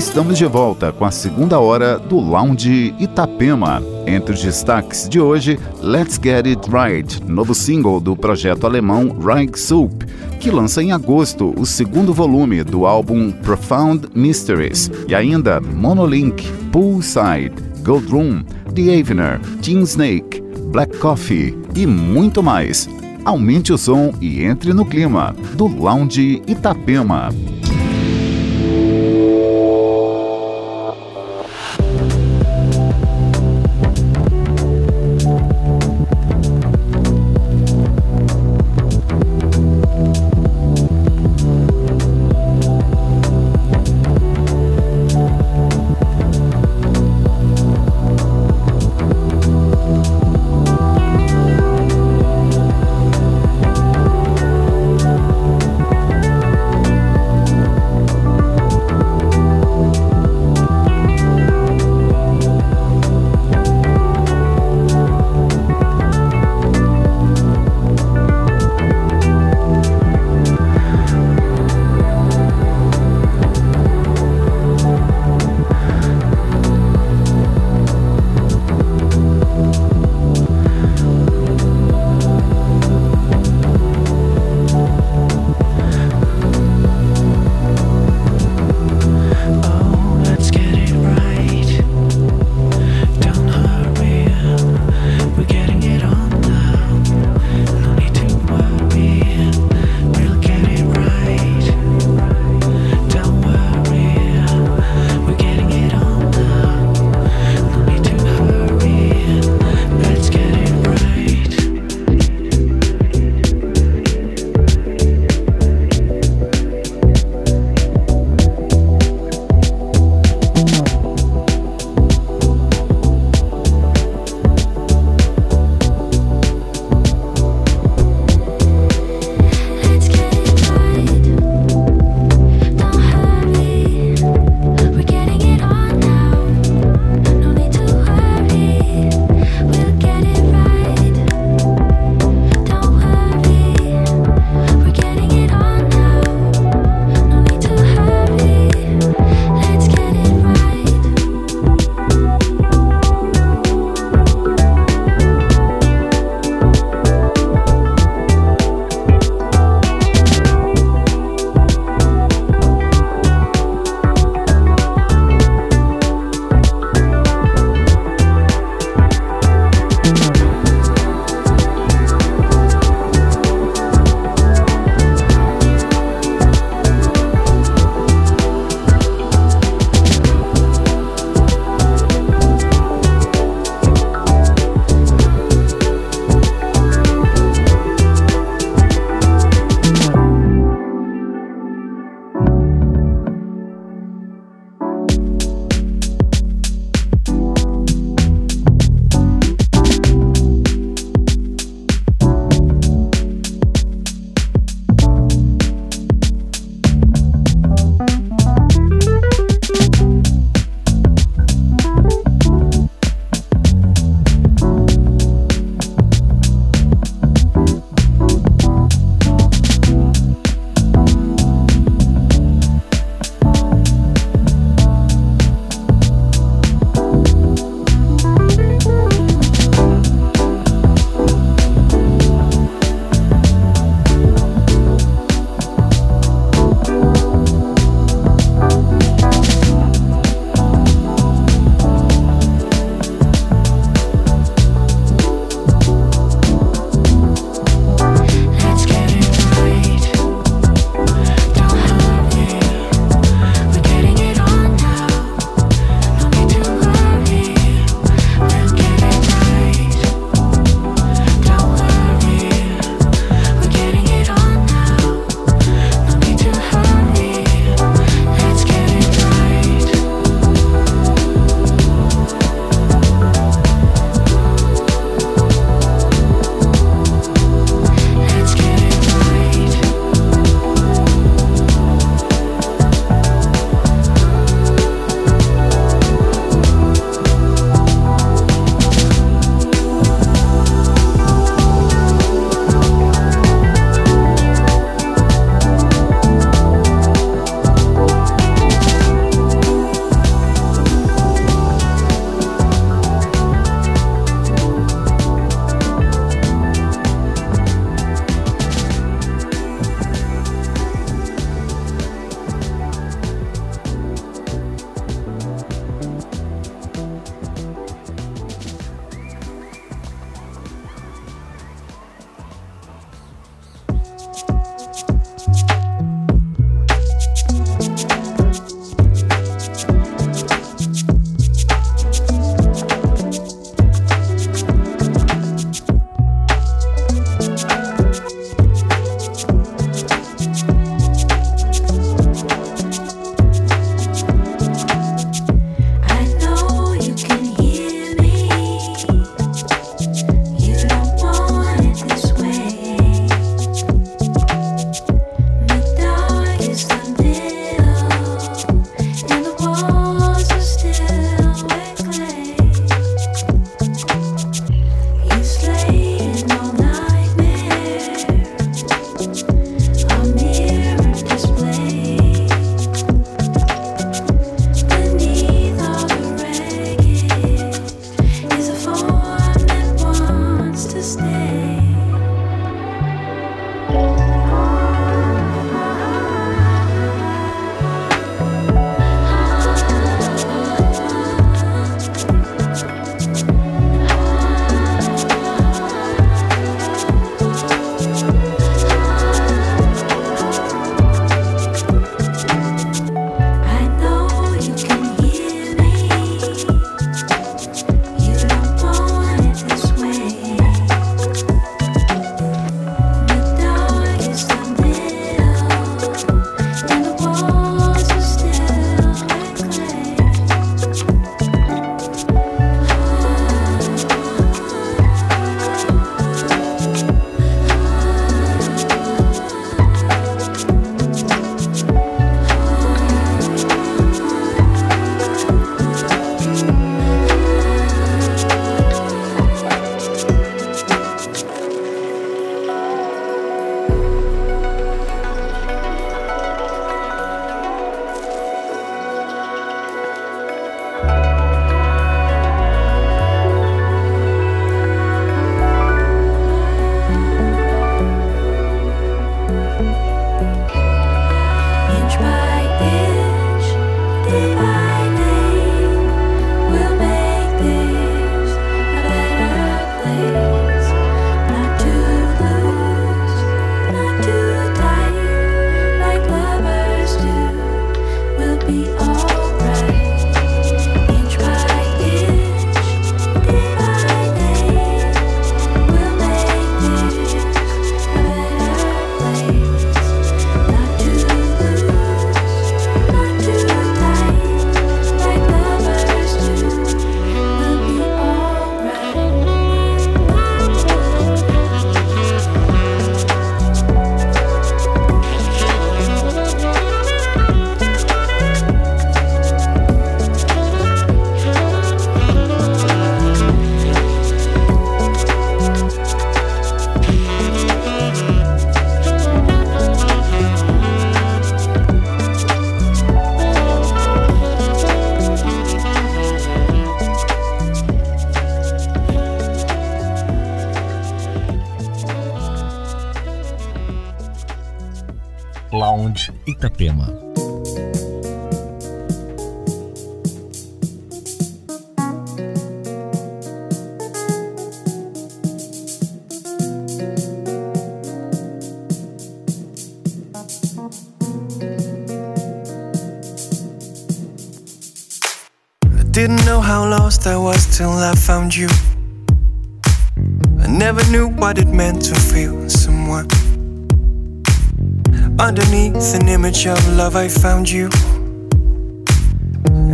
Estamos de volta com a segunda hora do Lounge Itapema. Entre os destaques de hoje, Let's Get It Right, novo single do projeto alemão Reich Soup, que lança em agosto o segundo volume do álbum Profound Mysteries, e ainda Monolink, Poolside, Gold Room, The Avener, Team Snake, Black Coffee e muito mais. Aumente o som e entre no clima do Lounge Itapema. Itapema. Image of love, I found you.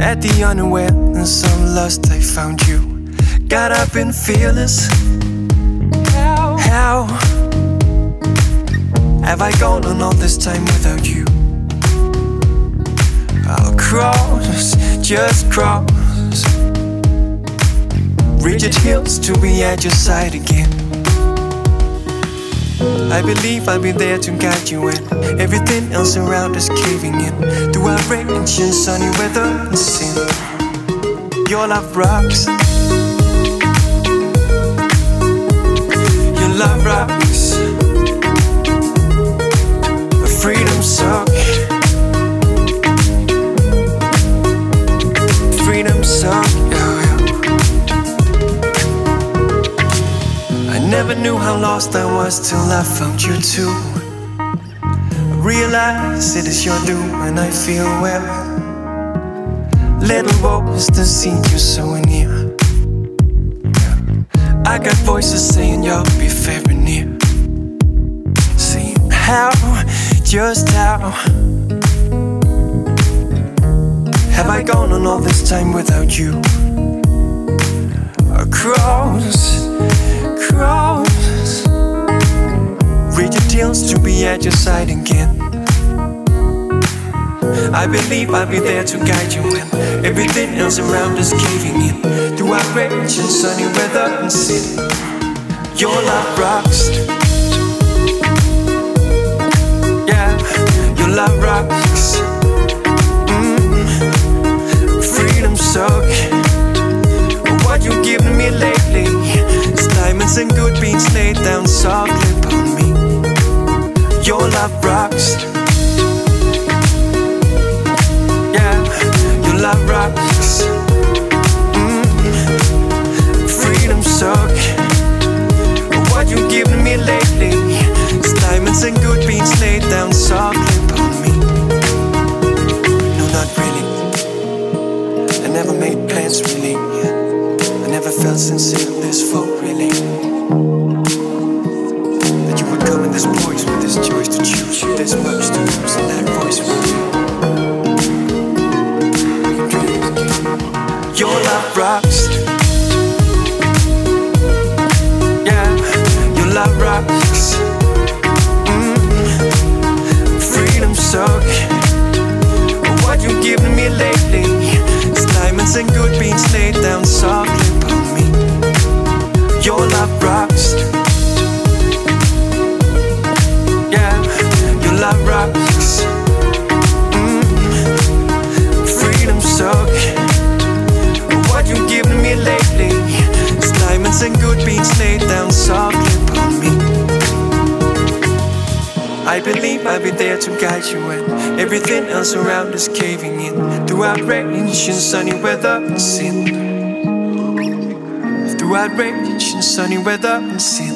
At the unawareness of lust, I found you. God, I've been fearless. How? How have I gone on all this time without you? I'll cross, just cross rigid hills to be at your side again. I believe I'll be there to guide you when everything else around is caving in. Through outrage and sunny weather and sin, your love rocks. Your love rocks. A freedom song. Freedom song. I never knew how lost I was till I found you too. Realize it is your doom and I feel well. Little voice to see you so near. I got voices saying you'll be very near. See how, just how have I gone on all this time without you? Across cross. To be at your side again. I believe I'll be there to guide you when everything else around is caving in. Through outrage and sunny weather and sin, your love rocks. Yeah, your love rocks. Mm. Freedom suck. What you giving me lately? diamonds and good beans laid down softly upon me. Love rocks. Yeah, your love rocks. Mm. Freedom suck. What you giving me lately? It's diamonds and good beans laid down softly upon me. No, not really. I never made plans really. I never felt sincere this full really. That you would come in this voice choice to in that voice you. Your love rocks. Yeah, your love rocks. Mm. Freedom suck. What you giving me lately? And good beans laid down good beans laid down softly upon me. I believe I'll be there to guide you when everything else around is caving in. Throughout rain and sunny weather and sin. Throughout rain and sunny weather and sin.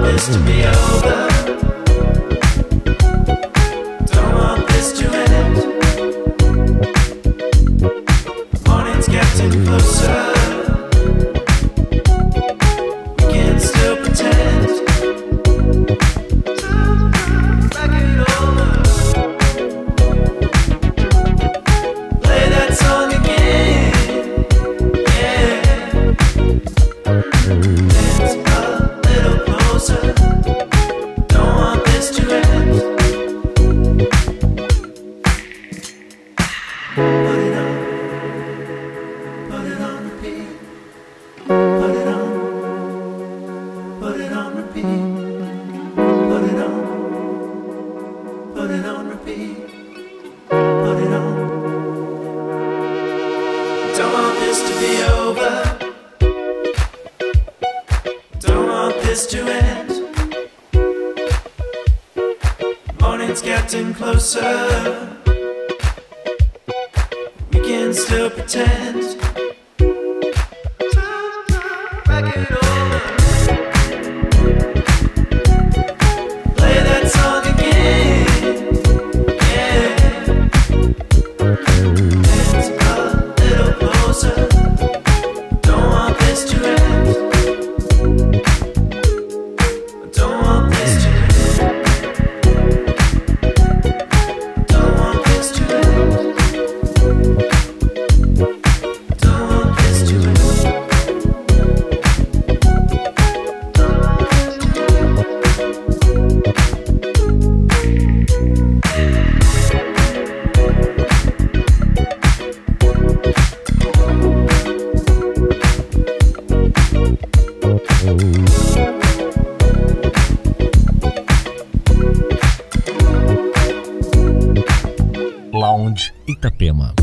promised to be over. Itapema.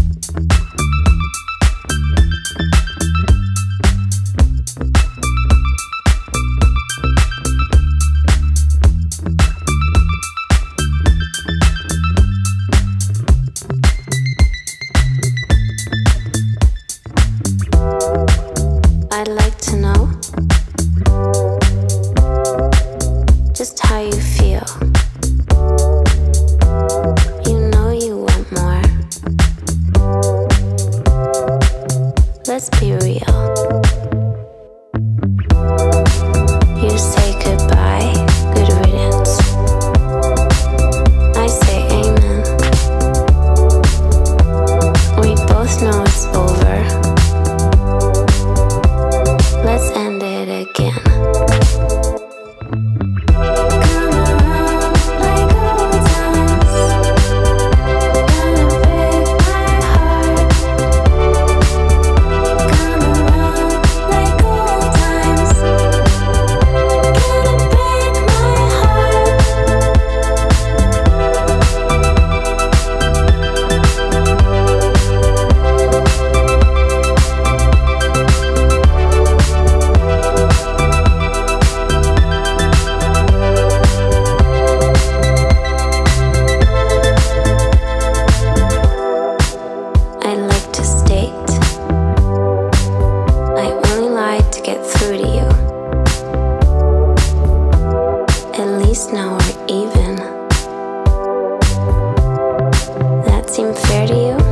to you?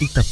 Ita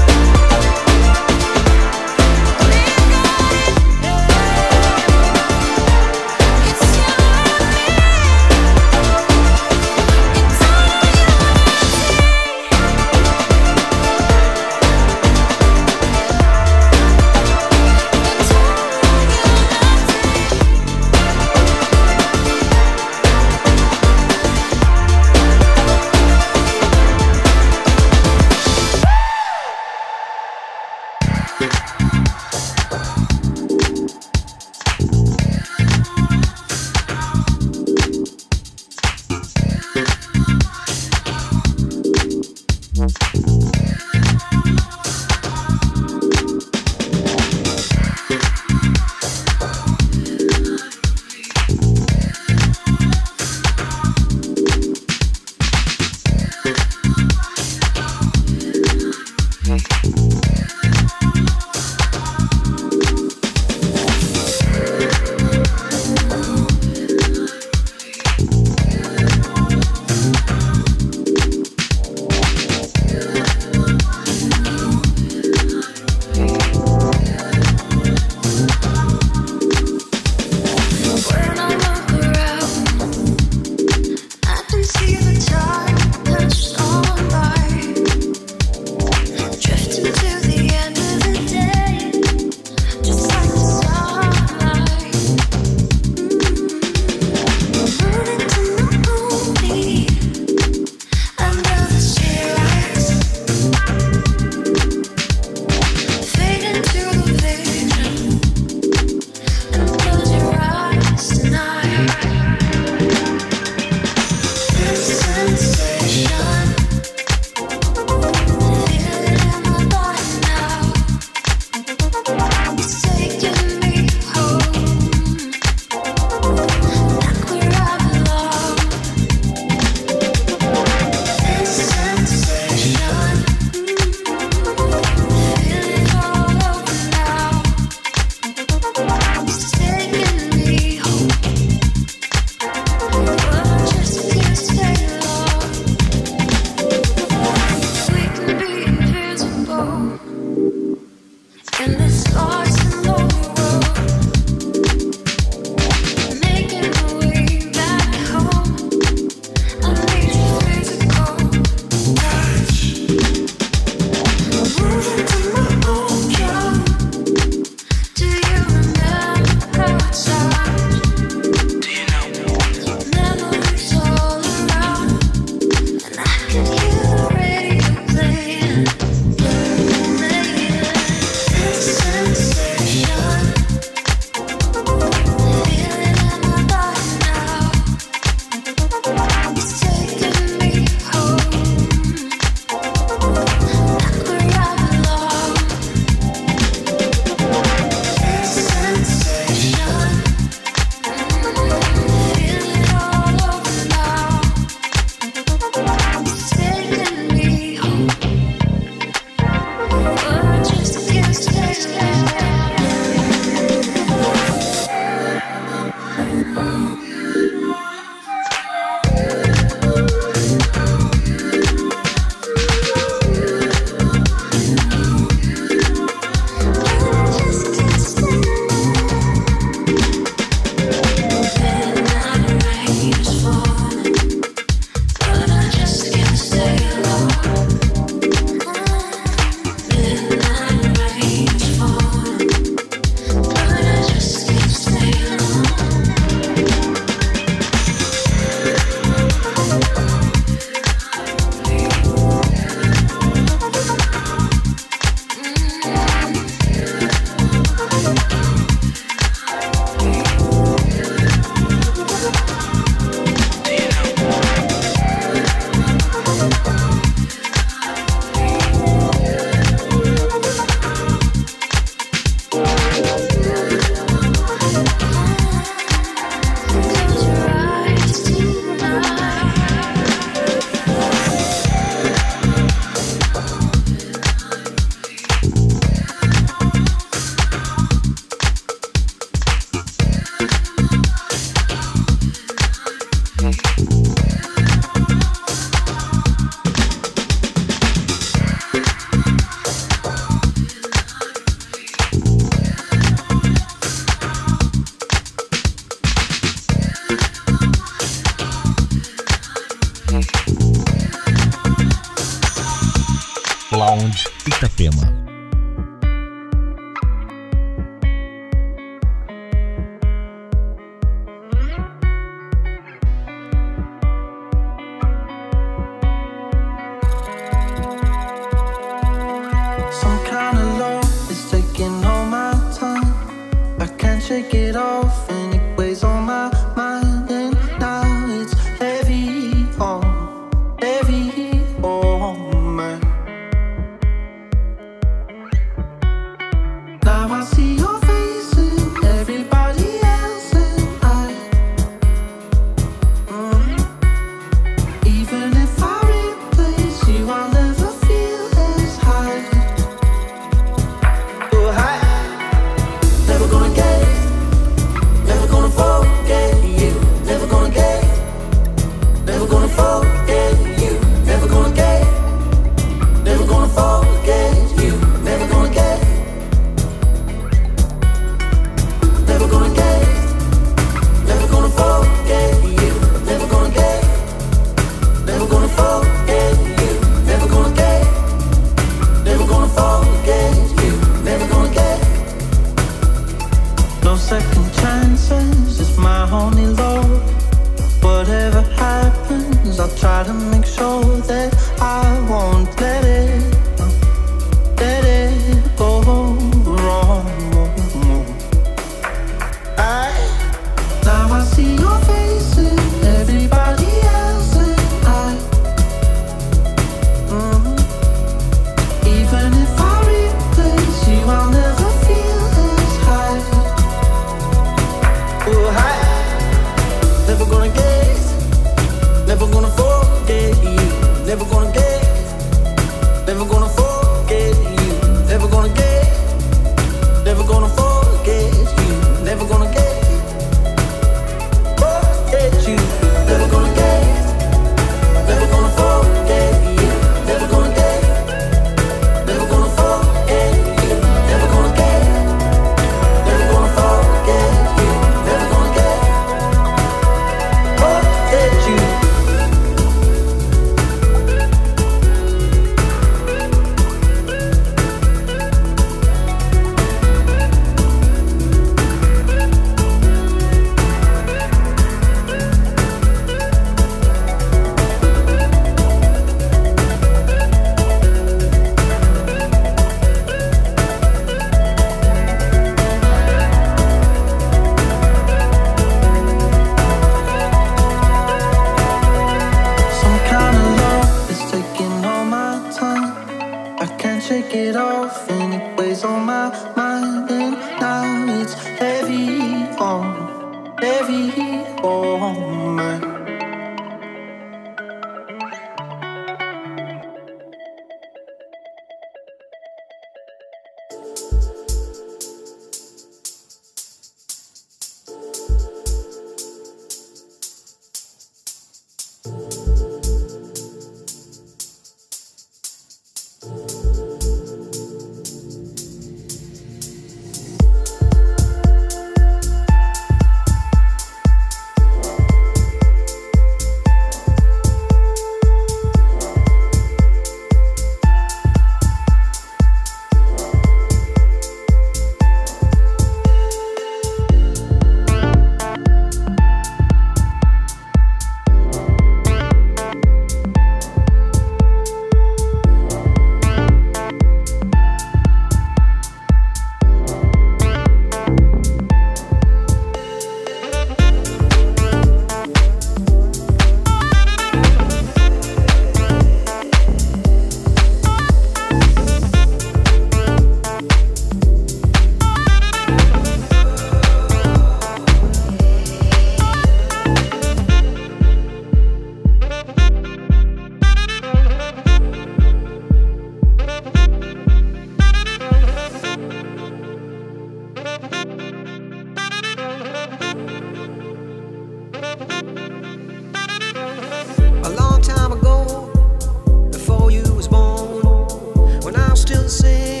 sei.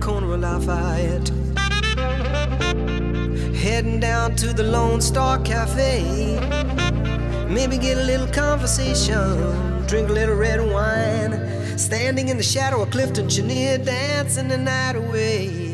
corner of Lafayette. Heading down to the Lone Star Cafe. Maybe get a little conversation, drink a little red wine. Standing in the shadow of Clifton Chenier, dancing the night away.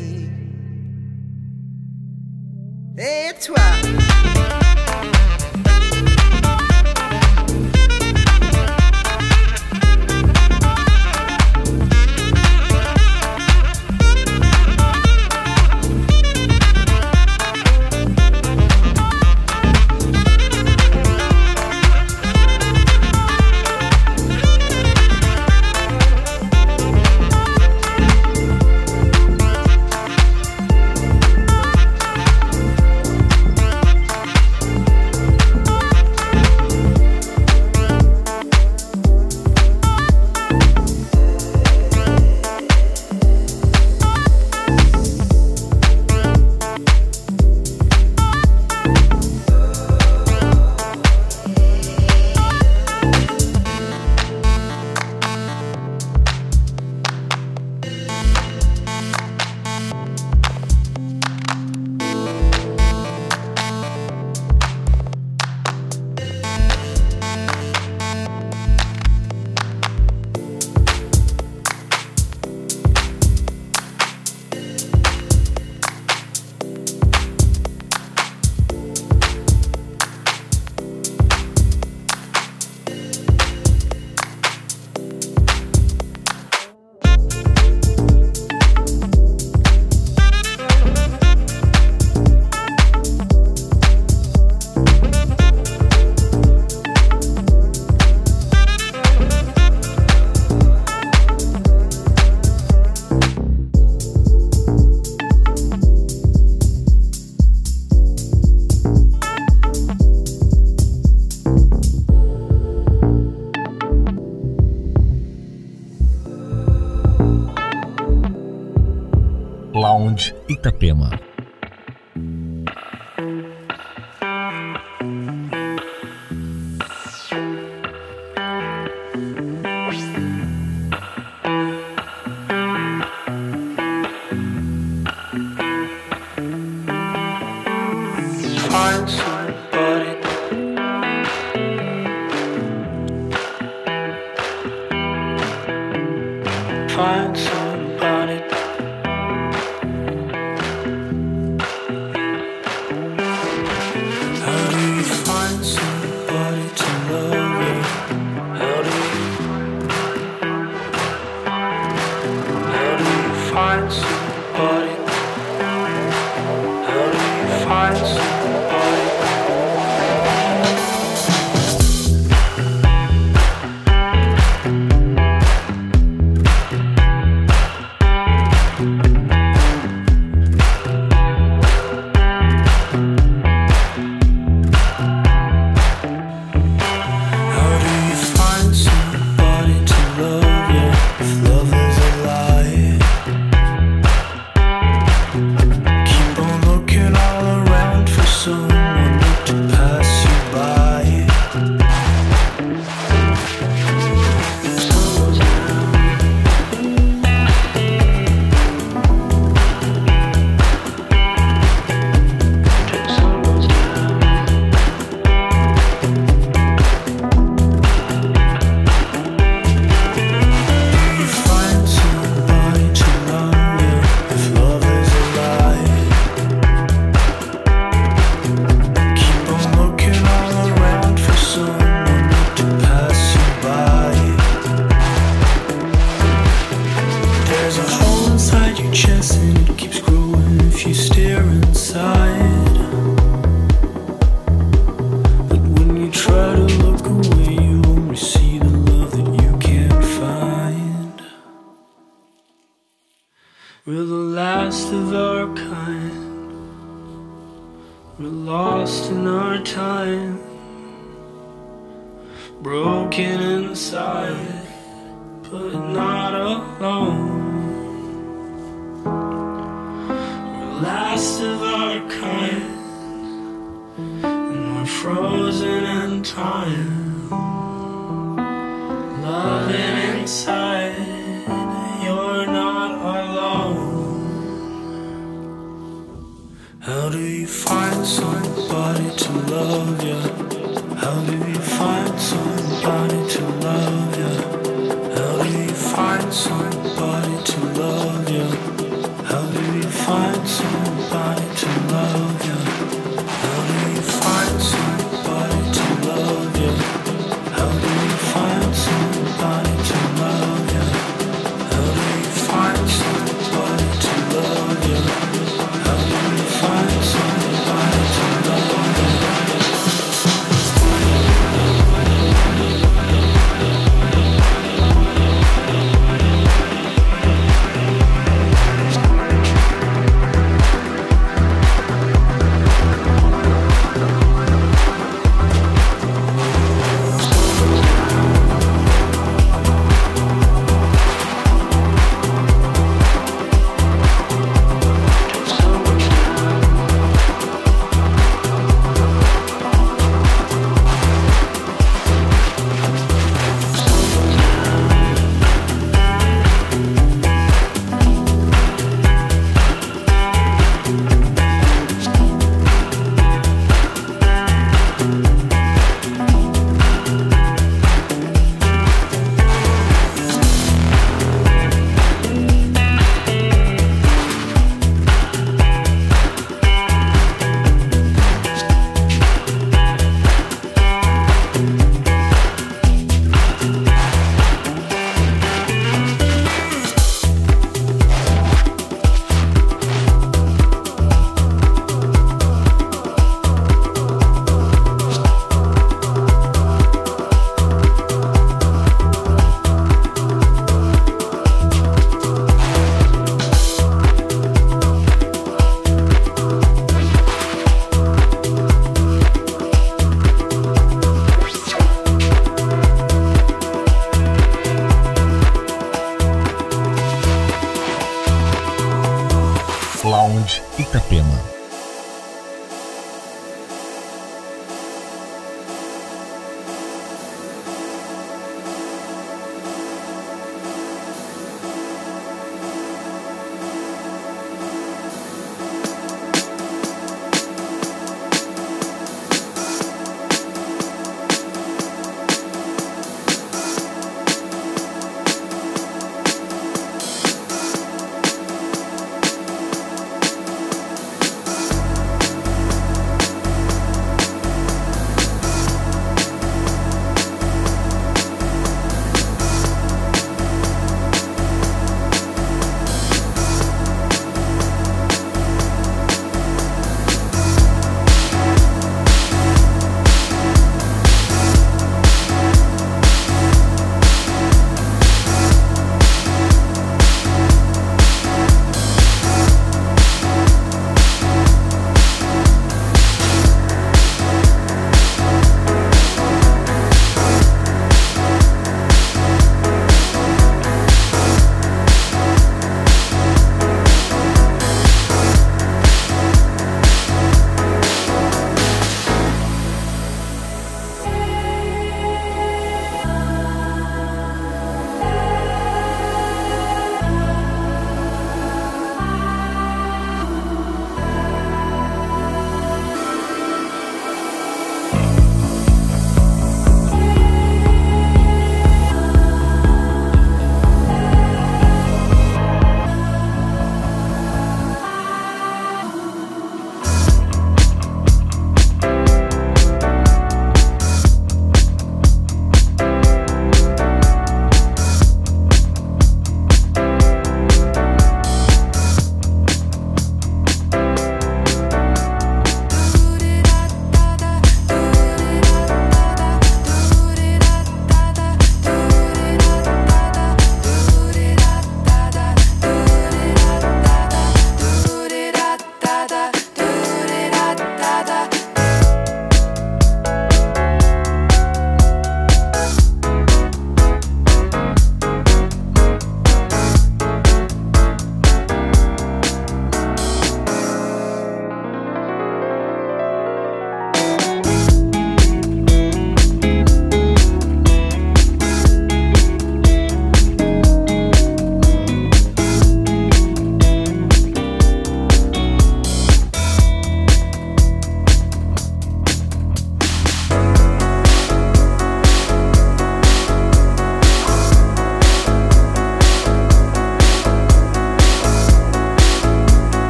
Saúde Itapema.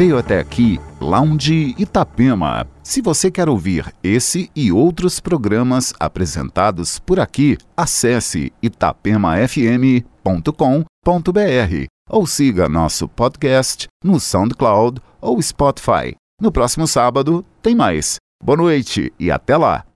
Veio até aqui Lounge Itapema. Se você quer ouvir esse e outros programas apresentados por aqui, acesse itapemafm.com.br ou siga nosso podcast no SoundCloud ou Spotify. No próximo sábado tem mais. Boa noite e até lá!